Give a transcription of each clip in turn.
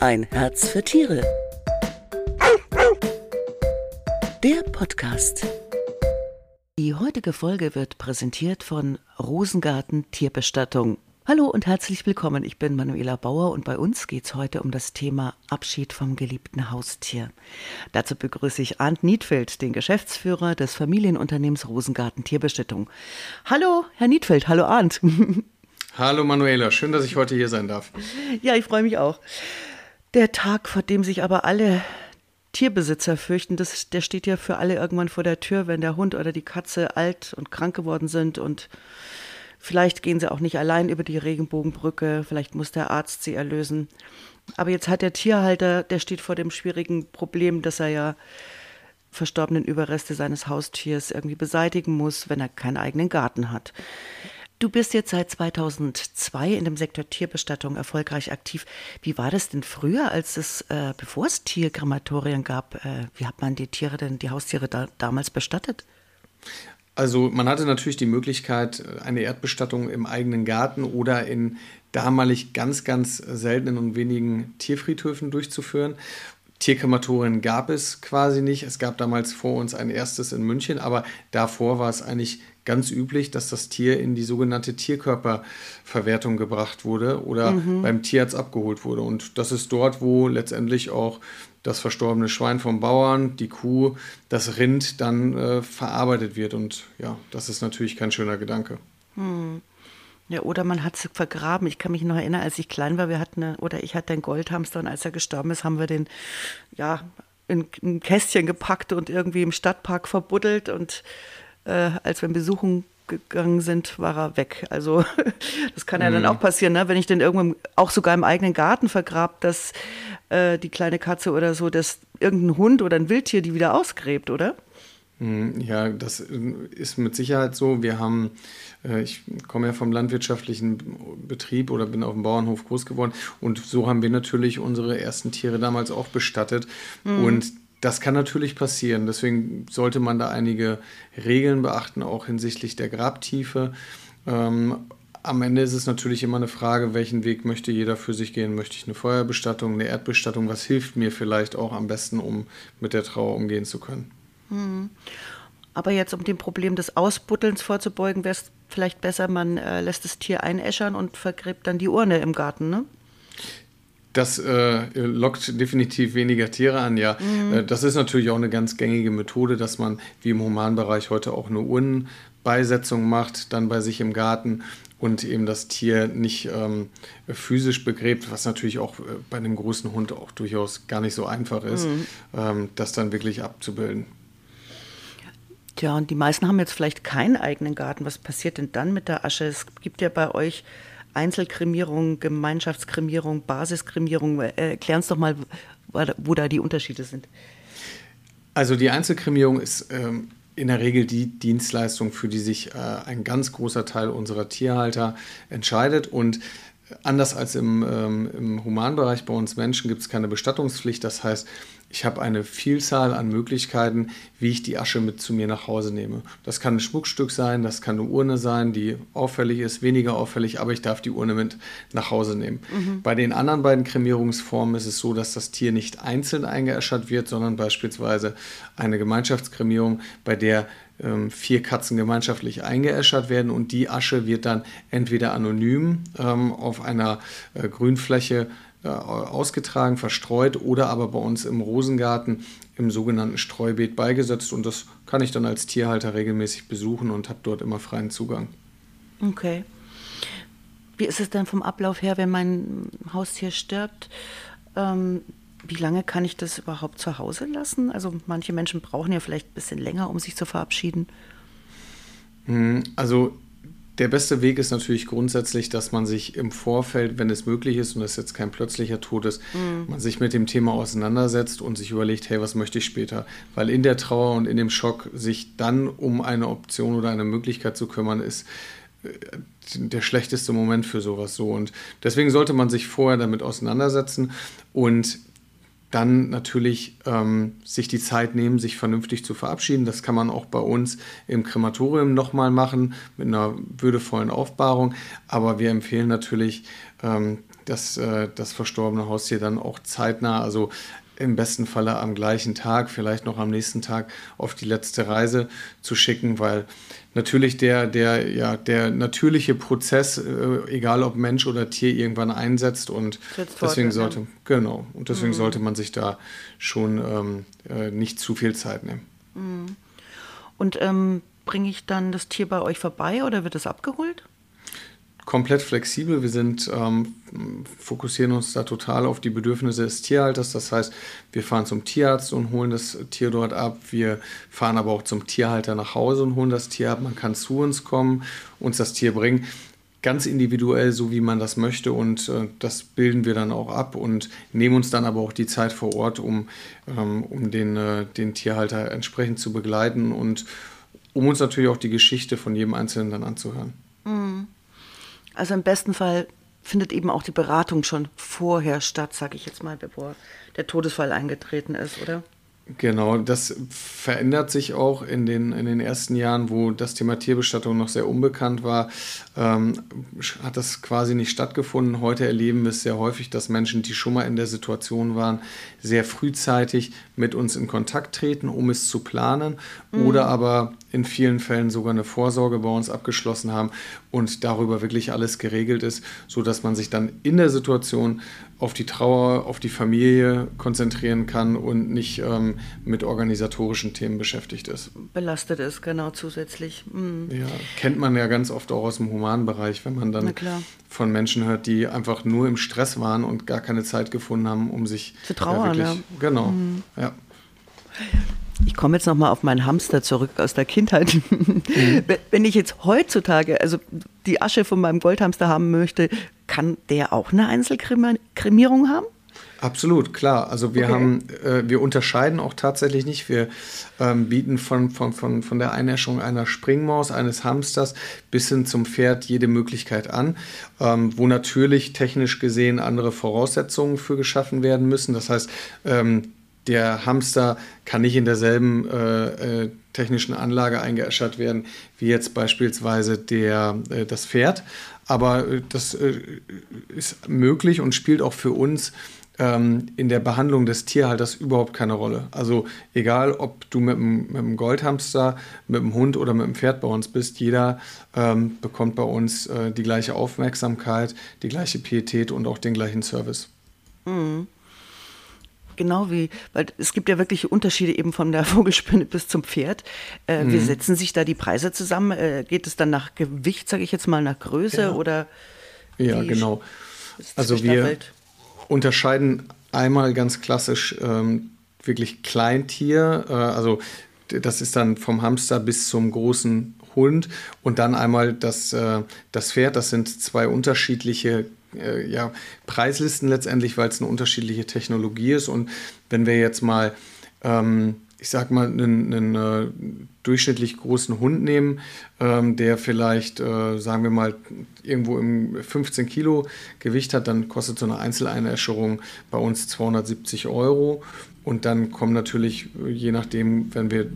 Ein Herz für Tiere. Der Podcast. Die heutige Folge wird präsentiert von Rosengarten Tierbestattung. Hallo und herzlich willkommen. Ich bin Manuela Bauer und bei uns geht es heute um das Thema Abschied vom geliebten Haustier. Dazu begrüße ich Arndt Niedfeld, den Geschäftsführer des Familienunternehmens Rosengarten Tierbestattung. Hallo, Herr Niedfeld. Hallo, Arndt. Hallo, Manuela. Schön, dass ich heute hier sein darf. Ja, ich freue mich auch. Der Tag, vor dem sich aber alle Tierbesitzer fürchten, das, der steht ja für alle irgendwann vor der Tür, wenn der Hund oder die Katze alt und krank geworden sind und Vielleicht gehen sie auch nicht allein über die Regenbogenbrücke, vielleicht muss der Arzt sie erlösen. Aber jetzt hat der Tierhalter, der steht vor dem schwierigen Problem, dass er ja verstorbenen Überreste seines Haustiers irgendwie beseitigen muss, wenn er keinen eigenen Garten hat. Du bist jetzt seit 2002 in dem Sektor Tierbestattung erfolgreich aktiv. Wie war das denn früher, als es, äh, bevor es Tierkrematorien gab? Äh, wie hat man die Tiere denn, die Haustiere da, damals bestattet? Also man hatte natürlich die Möglichkeit, eine Erdbestattung im eigenen Garten oder in damalig ganz, ganz seltenen und wenigen Tierfriedhöfen durchzuführen. Tierkrematorien gab es quasi nicht. Es gab damals vor uns ein erstes in München, aber davor war es eigentlich ganz üblich, dass das Tier in die sogenannte Tierkörperverwertung gebracht wurde oder mhm. beim Tierarzt abgeholt wurde. Und das ist dort, wo letztendlich auch das verstorbene Schwein vom Bauern, die Kuh, das Rind dann äh, verarbeitet wird. Und ja, das ist natürlich kein schöner Gedanke. Hm. Ja, oder man hat es vergraben. Ich kann mich noch erinnern, als ich klein war, wir hatten eine, oder ich hatte einen Goldhamster und als er gestorben ist, haben wir den ja in ein Kästchen gepackt und irgendwie im Stadtpark verbuddelt und äh, als wir in Besuchen gegangen sind, war er weg. Also das kann ja mhm. dann auch passieren, ne? wenn ich den irgendwo auch sogar im eigenen Garten vergrab, dass äh, die kleine Katze oder so, dass irgendein Hund oder ein Wildtier die wieder ausgräbt, oder? Mhm, ja, das äh, ist mit Sicherheit so. Wir haben, äh, ich komme ja vom landwirtschaftlichen Betrieb oder bin auf dem Bauernhof groß geworden und so haben wir natürlich unsere ersten Tiere damals auch bestattet. Mhm. Und das kann natürlich passieren. Deswegen sollte man da einige Regeln beachten, auch hinsichtlich der Grabtiefe. Ähm, am Ende ist es natürlich immer eine Frage, welchen Weg möchte jeder für sich gehen. Möchte ich eine Feuerbestattung, eine Erdbestattung? Was hilft mir vielleicht auch am besten, um mit der Trauer umgehen zu können? Hm. Aber jetzt, um dem Problem des Ausbuddelns vorzubeugen, wäre es vielleicht besser, man äh, lässt das Tier einäschern und vergräbt dann die Urne im Garten, ne? Das äh, lockt definitiv weniger Tiere an, ja. Mhm. Äh, das ist natürlich auch eine ganz gängige Methode, dass man wie im Humanbereich heute auch eine Urnenbeisetzung macht, dann bei sich im Garten und eben das Tier nicht ähm, physisch begräbt, was natürlich auch äh, bei einem großen Hund auch durchaus gar nicht so einfach ist, mhm. ähm, das dann wirklich abzubilden. Tja, und die meisten haben jetzt vielleicht keinen eigenen Garten. Was passiert denn dann mit der Asche? Es gibt ja bei euch Einzelkremierung, Gemeinschaftskremierung, Basiskremierung. Äh, Erklären uns doch mal, wo da die Unterschiede sind. Also die Einzelkremierung ist ähm, in der Regel die Dienstleistung, für die sich äh, ein ganz großer Teil unserer Tierhalter entscheidet. Und anders als im, ähm, im Humanbereich bei uns Menschen gibt es keine Bestattungspflicht. Das heißt, ich habe eine Vielzahl an Möglichkeiten, wie ich die Asche mit zu mir nach Hause nehme. Das kann ein Schmuckstück sein, das kann eine Urne sein, die auffällig ist, weniger auffällig, aber ich darf die Urne mit nach Hause nehmen. Mhm. Bei den anderen beiden Kremierungsformen ist es so, dass das Tier nicht einzeln eingeäschert wird, sondern beispielsweise eine Gemeinschaftskremierung, bei der ähm, vier Katzen gemeinschaftlich eingeäschert werden und die Asche wird dann entweder anonym ähm, auf einer äh, Grünfläche ausgetragen, verstreut oder aber bei uns im Rosengarten im sogenannten Streubeet beigesetzt. Und das kann ich dann als Tierhalter regelmäßig besuchen und habe dort immer freien Zugang. Okay. Wie ist es denn vom Ablauf her, wenn mein Haustier stirbt? Ähm, wie lange kann ich das überhaupt zu Hause lassen? Also manche Menschen brauchen ja vielleicht ein bisschen länger, um sich zu verabschieden. Hm, also der beste Weg ist natürlich grundsätzlich, dass man sich im Vorfeld, wenn es möglich ist und es jetzt kein plötzlicher Tod ist, mhm. man sich mit dem Thema auseinandersetzt und sich überlegt, hey, was möchte ich später? Weil in der Trauer und in dem Schock sich dann um eine Option oder eine Möglichkeit zu kümmern, ist äh, der schlechteste Moment für sowas so. Und deswegen sollte man sich vorher damit auseinandersetzen und dann natürlich ähm, sich die Zeit nehmen, sich vernünftig zu verabschieden. Das kann man auch bei uns im Krematorium nochmal machen mit einer würdevollen Aufbahrung. Aber wir empfehlen natürlich, ähm, das, äh, das verstorbene Haustier dann auch zeitnah, also im besten Falle am gleichen Tag, vielleicht noch am nächsten Tag auf die letzte Reise zu schicken, weil natürlich der, der, ja, der natürliche Prozess, äh, egal ob Mensch oder Tier, irgendwann einsetzt und deswegen sollte, genau, und deswegen mhm. sollte man sich da schon ähm, äh, nicht zu viel Zeit nehmen. Mhm. Und ähm, bringe ich dann das Tier bei euch vorbei oder wird es abgeholt? Komplett flexibel. Wir sind, ähm, fokussieren uns da total auf die Bedürfnisse des Tierhalters. Das heißt, wir fahren zum Tierarzt und holen das Tier dort ab. Wir fahren aber auch zum Tierhalter nach Hause und holen das Tier ab. Man kann zu uns kommen, uns das Tier bringen. Ganz individuell, so wie man das möchte. Und äh, das bilden wir dann auch ab und nehmen uns dann aber auch die Zeit vor Ort, um, ähm, um den, äh, den Tierhalter entsprechend zu begleiten und um uns natürlich auch die Geschichte von jedem Einzelnen dann anzuhören. Mhm. Also im besten Fall findet eben auch die Beratung schon vorher statt, sage ich jetzt mal, bevor der Todesfall eingetreten ist, oder? Genau, das verändert sich auch in den, in den ersten Jahren, wo das Thema Tierbestattung noch sehr unbekannt war, ähm, hat das quasi nicht stattgefunden. Heute erleben wir es sehr häufig, dass Menschen, die schon mal in der Situation waren, sehr frühzeitig mit uns in Kontakt treten, um es zu planen mhm. oder aber in vielen Fällen sogar eine Vorsorge bei uns abgeschlossen haben und darüber wirklich alles geregelt ist, sodass man sich dann in der Situation auf die Trauer, auf die Familie konzentrieren kann und nicht ähm, mit organisatorischen Themen beschäftigt ist. Belastet ist, genau, zusätzlich. Mhm. Ja, kennt man ja ganz oft auch aus dem Humanbereich, wenn man dann von Menschen hört, die einfach nur im Stress waren und gar keine Zeit gefunden haben, um sich zu trauern. Ja, wirklich, ja. Genau, mhm. ja. Ich komme jetzt nochmal auf meinen Hamster zurück aus der Kindheit. Mhm. Wenn ich jetzt heutzutage, also die Asche von meinem Goldhamster haben möchte, kann der auch eine Einzelkremierung haben? Absolut, klar. Also wir okay. haben, äh, wir unterscheiden auch tatsächlich nicht. Wir ähm, bieten von, von, von, von der Einäschung einer Springmaus, eines Hamsters bis hin zum Pferd jede Möglichkeit an, ähm, wo natürlich technisch gesehen andere Voraussetzungen für geschaffen werden müssen. Das heißt, ähm, der Hamster kann nicht in derselben äh, äh, technischen Anlage eingeäschert werden wie jetzt beispielsweise der, äh, das Pferd. Aber äh, das äh, ist möglich und spielt auch für uns ähm, in der Behandlung des Tierhalters überhaupt keine Rolle. Also egal, ob du mit einem, mit einem Goldhamster, mit einem Hund oder mit einem Pferd bei uns bist, jeder ähm, bekommt bei uns äh, die gleiche Aufmerksamkeit, die gleiche Pietät und auch den gleichen Service. Mhm genau wie, weil es gibt ja wirklich Unterschiede eben von der Vogelspinne bis zum Pferd. Äh, mhm. Wie setzen sich da die Preise zusammen? Äh, geht es dann nach Gewicht, sage ich jetzt mal, nach Größe ja. oder? Ja, genau. Also wir unterscheiden einmal ganz klassisch ähm, wirklich Kleintier, äh, also das ist dann vom Hamster bis zum großen Hund und dann einmal das, äh, das Pferd, das sind zwei unterschiedliche äh, ja, Preislisten letztendlich, weil es eine unterschiedliche Technologie ist. Und wenn wir jetzt mal, ähm, ich sag mal, einen, einen äh, durchschnittlich großen Hund nehmen, ähm, der vielleicht, äh, sagen wir mal, irgendwo im 15 Kilo Gewicht hat, dann kostet so eine Einzeleinäscherung bei uns 270 Euro. Und dann kommen natürlich, je nachdem, wenn wir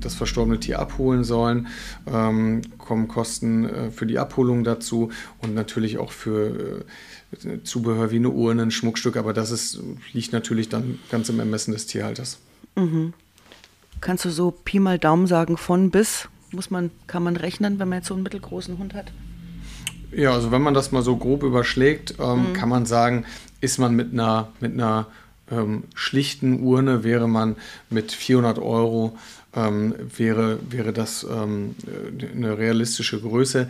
das verstorbene Tier abholen sollen, ähm, kommen Kosten äh, für die Abholung dazu und natürlich auch für äh, Zubehör wie eine Urne, ein Schmuckstück, aber das ist, liegt natürlich dann ganz im Ermessen des Tierhalters. Mhm. Kannst du so Pi mal Daumen sagen, von bis? Muss man, kann man rechnen, wenn man jetzt so einen mittelgroßen Hund hat? Ja, also wenn man das mal so grob überschlägt, ähm, mhm. kann man sagen, ist man mit einer, mit einer ähm, schlichten Urne, wäre man mit 400 Euro ähm, wäre, wäre das ähm, eine realistische Größe.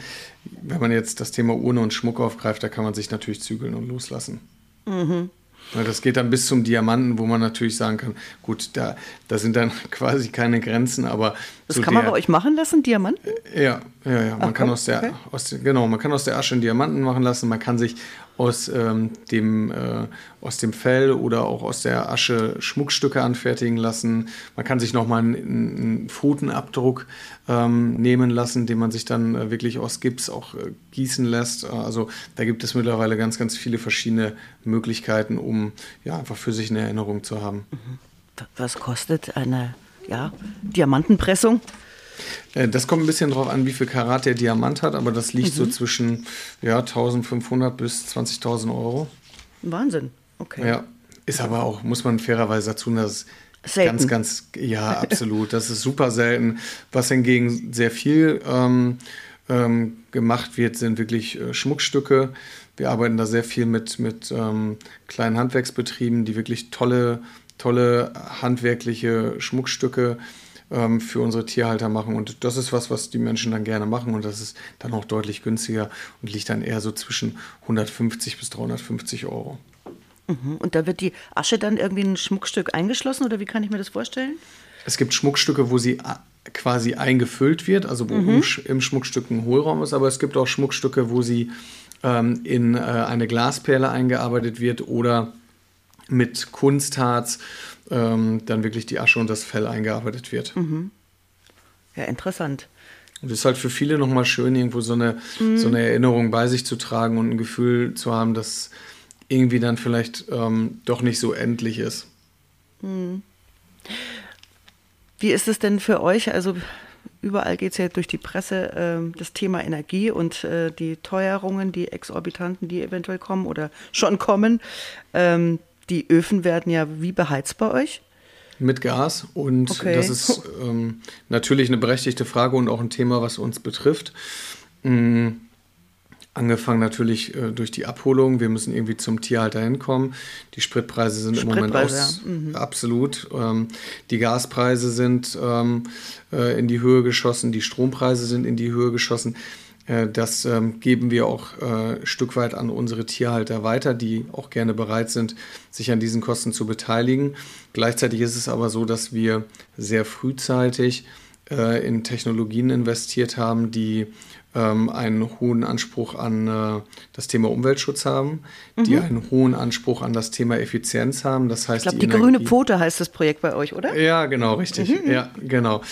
Wenn man jetzt das Thema Urne und Schmuck aufgreift, da kann man sich natürlich zügeln und loslassen. Mhm. Das geht dann bis zum Diamanten, wo man natürlich sagen kann, gut, da, da sind dann quasi keine Grenzen, aber. Das kann man bei euch machen lassen, Diamanten? Ja, ja, ja. Man Ach, kann aus der, okay. aus der, genau, man kann aus der Asche einen Diamanten machen lassen, man kann sich aus, ähm, dem, äh, aus dem Fell oder auch aus der Asche Schmuckstücke anfertigen lassen. Man kann sich nochmal einen, einen Pfotenabdruck ähm, nehmen lassen, den man sich dann äh, wirklich aus Gips auch äh, gießen lässt. Also da gibt es mittlerweile ganz, ganz viele verschiedene Möglichkeiten, um ja, einfach für sich eine Erinnerung zu haben. Was kostet eine ja, Diamantenpressung? Äh, das kommt ein bisschen drauf an, wie viel Karat der Diamant hat, aber das liegt mhm. so zwischen ja, 1500 bis 20.000 Euro. Wahnsinn, okay. Ja, ist aber auch, muss man fairerweise dazu, dass Selten. Ganz, ganz, ja, absolut. Das ist super selten. Was hingegen sehr viel ähm, ähm, gemacht wird, sind wirklich äh, Schmuckstücke. Wir arbeiten da sehr viel mit, mit ähm, kleinen Handwerksbetrieben, die wirklich tolle, tolle handwerkliche Schmuckstücke ähm, für unsere Tierhalter machen. Und das ist was, was die Menschen dann gerne machen. Und das ist dann auch deutlich günstiger und liegt dann eher so zwischen 150 bis 350 Euro. Mhm. Und da wird die Asche dann irgendwie in ein Schmuckstück eingeschlossen oder wie kann ich mir das vorstellen? Es gibt Schmuckstücke, wo sie quasi eingefüllt wird, also wo mhm. im Schmuckstück ein Hohlraum ist, aber es gibt auch Schmuckstücke, wo sie ähm, in äh, eine Glasperle eingearbeitet wird oder mit Kunstharz ähm, dann wirklich die Asche und das Fell eingearbeitet wird. Mhm. Ja, interessant. Und es ist halt für viele nochmal schön, irgendwo so eine, mhm. so eine Erinnerung bei sich zu tragen und ein Gefühl zu haben, dass irgendwie dann vielleicht ähm, doch nicht so endlich ist. Hm. Wie ist es denn für euch? Also überall geht es ja durch die Presse, äh, das Thema Energie und äh, die Teuerungen, die exorbitanten, die eventuell kommen oder schon kommen. Ähm, die Öfen werden ja wie beheizt bei euch? Mit Gas und okay. das ist ähm, natürlich eine berechtigte Frage und auch ein Thema, was uns betrifft. Mhm Angefangen natürlich äh, durch die Abholung. Wir müssen irgendwie zum Tierhalter hinkommen. Die Spritpreise sind Spritpreise, im Moment aus, ja. mhm. absolut. Ähm, die Gaspreise sind ähm, äh, in die Höhe geschossen. Die Strompreise sind in die Höhe geschossen. Äh, das ähm, geben wir auch ein äh, Stück weit an unsere Tierhalter weiter, die auch gerne bereit sind, sich an diesen Kosten zu beteiligen. Gleichzeitig ist es aber so, dass wir sehr frühzeitig äh, in Technologien investiert haben, die ähm, einen hohen Anspruch an äh, das Thema Umweltschutz haben, mhm. die einen hohen Anspruch an das Thema Effizienz haben. Das heißt, ich glaube, die, die grüne Pfote heißt das Projekt bei euch, oder? Ja, genau, richtig. Mhm. Ja, genau.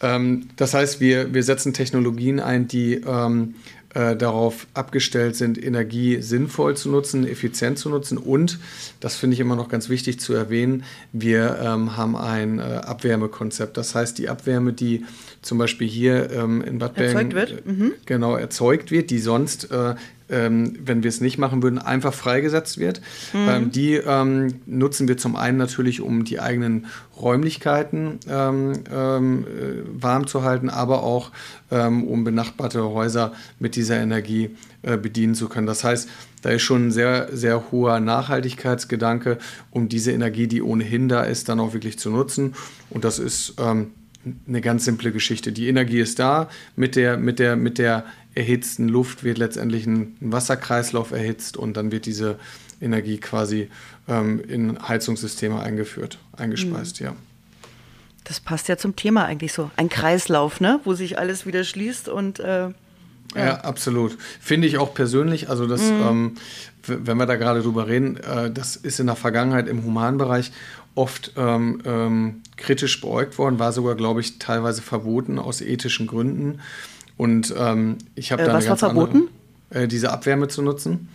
Ähm, das heißt, wir, wir setzen Technologien ein, die ähm, äh, darauf abgestellt sind, Energie sinnvoll zu nutzen, effizient zu nutzen. Und, das finde ich immer noch ganz wichtig zu erwähnen, wir ähm, haben ein äh, Abwärmekonzept. Das heißt, die Abwärme, die zum Beispiel hier ähm, in Bad Bergen erzeugt wird. Äh, mhm. genau erzeugt wird, die sonst äh, ähm, wenn wir es nicht machen würden, einfach freigesetzt wird. Mhm. Ähm, die ähm, nutzen wir zum einen natürlich, um die eigenen Räumlichkeiten ähm, ähm, äh, warm zu halten, aber auch ähm, um benachbarte Häuser mit dieser Energie äh, bedienen zu können. Das heißt, da ist schon ein sehr, sehr hoher Nachhaltigkeitsgedanke, um diese Energie, die ohnehin da ist, dann auch wirklich zu nutzen. Und das ist eine ganz simple Geschichte. Die Energie ist da, mit der, mit der, mit der erhitzten Luft wird letztendlich ein Wasserkreislauf erhitzt und dann wird diese Energie quasi ähm, in Heizungssysteme eingeführt, eingespeist, mhm. ja. Das passt ja zum Thema eigentlich so. Ein Kreislauf, ne? wo sich alles wieder schließt und äh, ja. ja. absolut. Finde ich auch persönlich, also das, mhm. ähm, wenn wir da gerade drüber reden, äh, das ist in der Vergangenheit im Humanbereich oft ähm, ähm, kritisch beäugt worden, war sogar, glaube ich, teilweise verboten aus ethischen Gründen. Und ähm, ich habe äh, da eine ganz verboten? Andere, äh, diese Abwärme zu nutzen.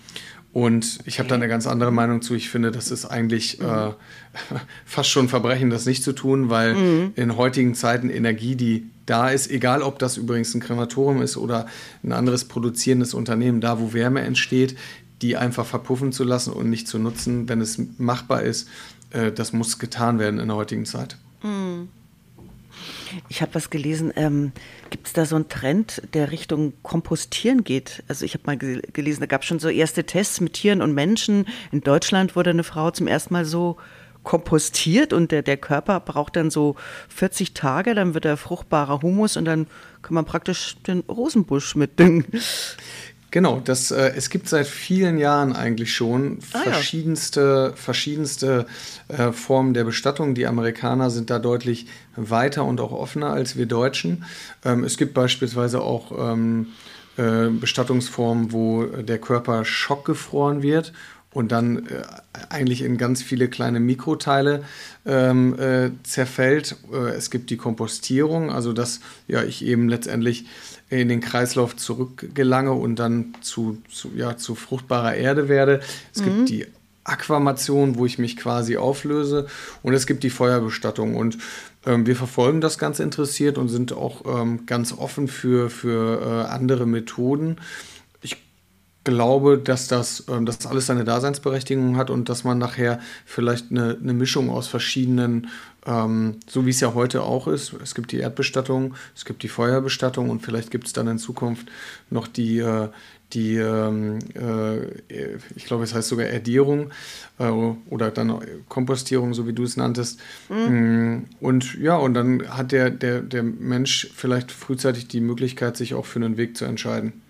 Und ich habe da eine ganz andere Meinung zu. Ich finde, das ist eigentlich mhm. äh, fast schon ein Verbrechen, das nicht zu tun, weil mhm. in heutigen Zeiten Energie, die da ist, egal ob das übrigens ein Krematorium ist oder ein anderes produzierendes Unternehmen, da wo Wärme entsteht, die einfach verpuffen zu lassen und nicht zu nutzen, wenn es machbar ist, äh, das muss getan werden in der heutigen Zeit. Mhm. Ich habe was gelesen. Ähm, Gibt es da so einen Trend, der Richtung Kompostieren geht? Also ich habe mal gelesen, da gab es schon so erste Tests mit Tieren und Menschen. In Deutschland wurde eine Frau zum ersten Mal so kompostiert und der, der Körper braucht dann so 40 Tage, dann wird er fruchtbarer Humus und dann kann man praktisch den Rosenbusch mitdüngen. Genau, das, äh, es gibt seit vielen Jahren eigentlich schon ah, verschiedenste, ja. verschiedenste äh, Formen der Bestattung. Die Amerikaner sind da deutlich weiter und auch offener als wir Deutschen. Ähm, es gibt beispielsweise auch ähm, äh, Bestattungsformen, wo der Körper schockgefroren wird und dann äh, eigentlich in ganz viele kleine Mikroteile ähm, äh, zerfällt. Äh, es gibt die Kompostierung, also dass ja, ich eben letztendlich in den Kreislauf zurückgelange und dann zu, zu, ja, zu fruchtbarer Erde werde. Es mhm. gibt die Aquamation, wo ich mich quasi auflöse. Und es gibt die Feuerbestattung. Und ähm, wir verfolgen das ganz interessiert und sind auch ähm, ganz offen für, für äh, andere Methoden. Ich glaube, dass das, ähm, dass alles seine Daseinsberechtigung hat und dass man nachher vielleicht eine, eine Mischung aus verschiedenen, ähm, so wie es ja heute auch ist. Es gibt die Erdbestattung, es gibt die Feuerbestattung und vielleicht gibt es dann in Zukunft noch die, äh, die, ähm, äh, ich glaube, es heißt sogar Erdierung äh, oder dann Kompostierung, so wie du es nanntest. Mhm. Und ja, und dann hat der, der, der Mensch vielleicht frühzeitig die Möglichkeit, sich auch für einen Weg zu entscheiden.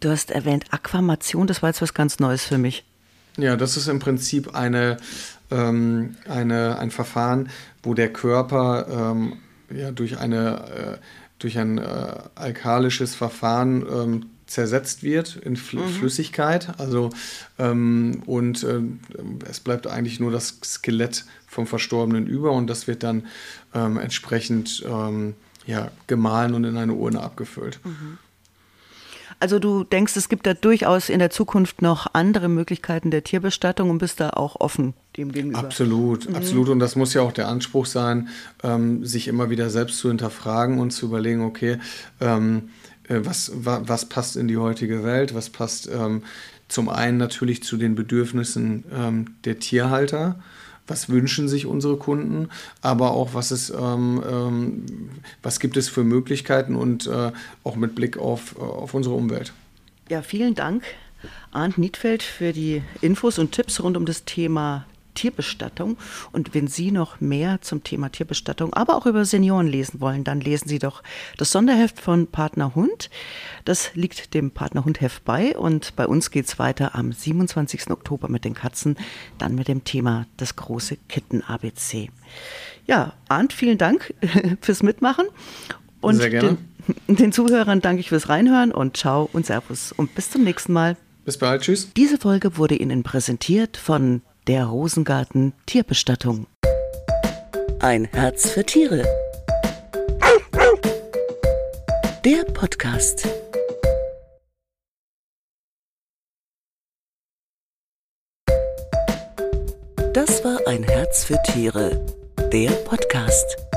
Du hast erwähnt Aquamation, das war jetzt was ganz Neues für mich. Ja, das ist im Prinzip eine, ähm, eine, ein Verfahren, wo der Körper ähm, ja, durch, eine, äh, durch ein äh, alkalisches Verfahren ähm, zersetzt wird in Fl mhm. Flüssigkeit. Also ähm, und äh, es bleibt eigentlich nur das Skelett vom Verstorbenen über und das wird dann ähm, entsprechend ähm, ja, gemahlen und in eine Urne abgefüllt. Mhm. Also du denkst, es gibt da durchaus in der Zukunft noch andere Möglichkeiten der Tierbestattung und bist da auch offen dem gegenüber. Absolut, mhm. absolut. Und das muss ja auch der Anspruch sein, ähm, sich immer wieder selbst zu hinterfragen und zu überlegen, okay, ähm, äh, was, wa, was passt in die heutige Welt, was passt ähm, zum einen natürlich zu den Bedürfnissen ähm, der Tierhalter, was wünschen sich unsere Kunden, aber auch was, ist, ähm, ähm, was gibt es für Möglichkeiten und äh, auch mit Blick auf, äh, auf unsere Umwelt. Ja, vielen Dank, Arndt Niedfeld, für die Infos und Tipps rund um das Thema Tierbestattung. Und wenn Sie noch mehr zum Thema Tierbestattung, aber auch über Senioren lesen wollen, dann lesen Sie doch das Sonderheft von Partner Hund. Das liegt dem Partner Hund Heft bei. Und bei uns geht es weiter am 27. Oktober mit den Katzen, dann mit dem Thema das große Kitten-ABC. Ja, Arndt, vielen Dank fürs Mitmachen. Und Sehr gerne. Den, den Zuhörern danke ich fürs Reinhören und ciao und servus und bis zum nächsten Mal. Bis bald, tschüss. Diese Folge wurde Ihnen präsentiert von der Rosengarten Tierbestattung. Ein Herz für Tiere. Der Podcast. Das war ein Herz für Tiere. Der Podcast.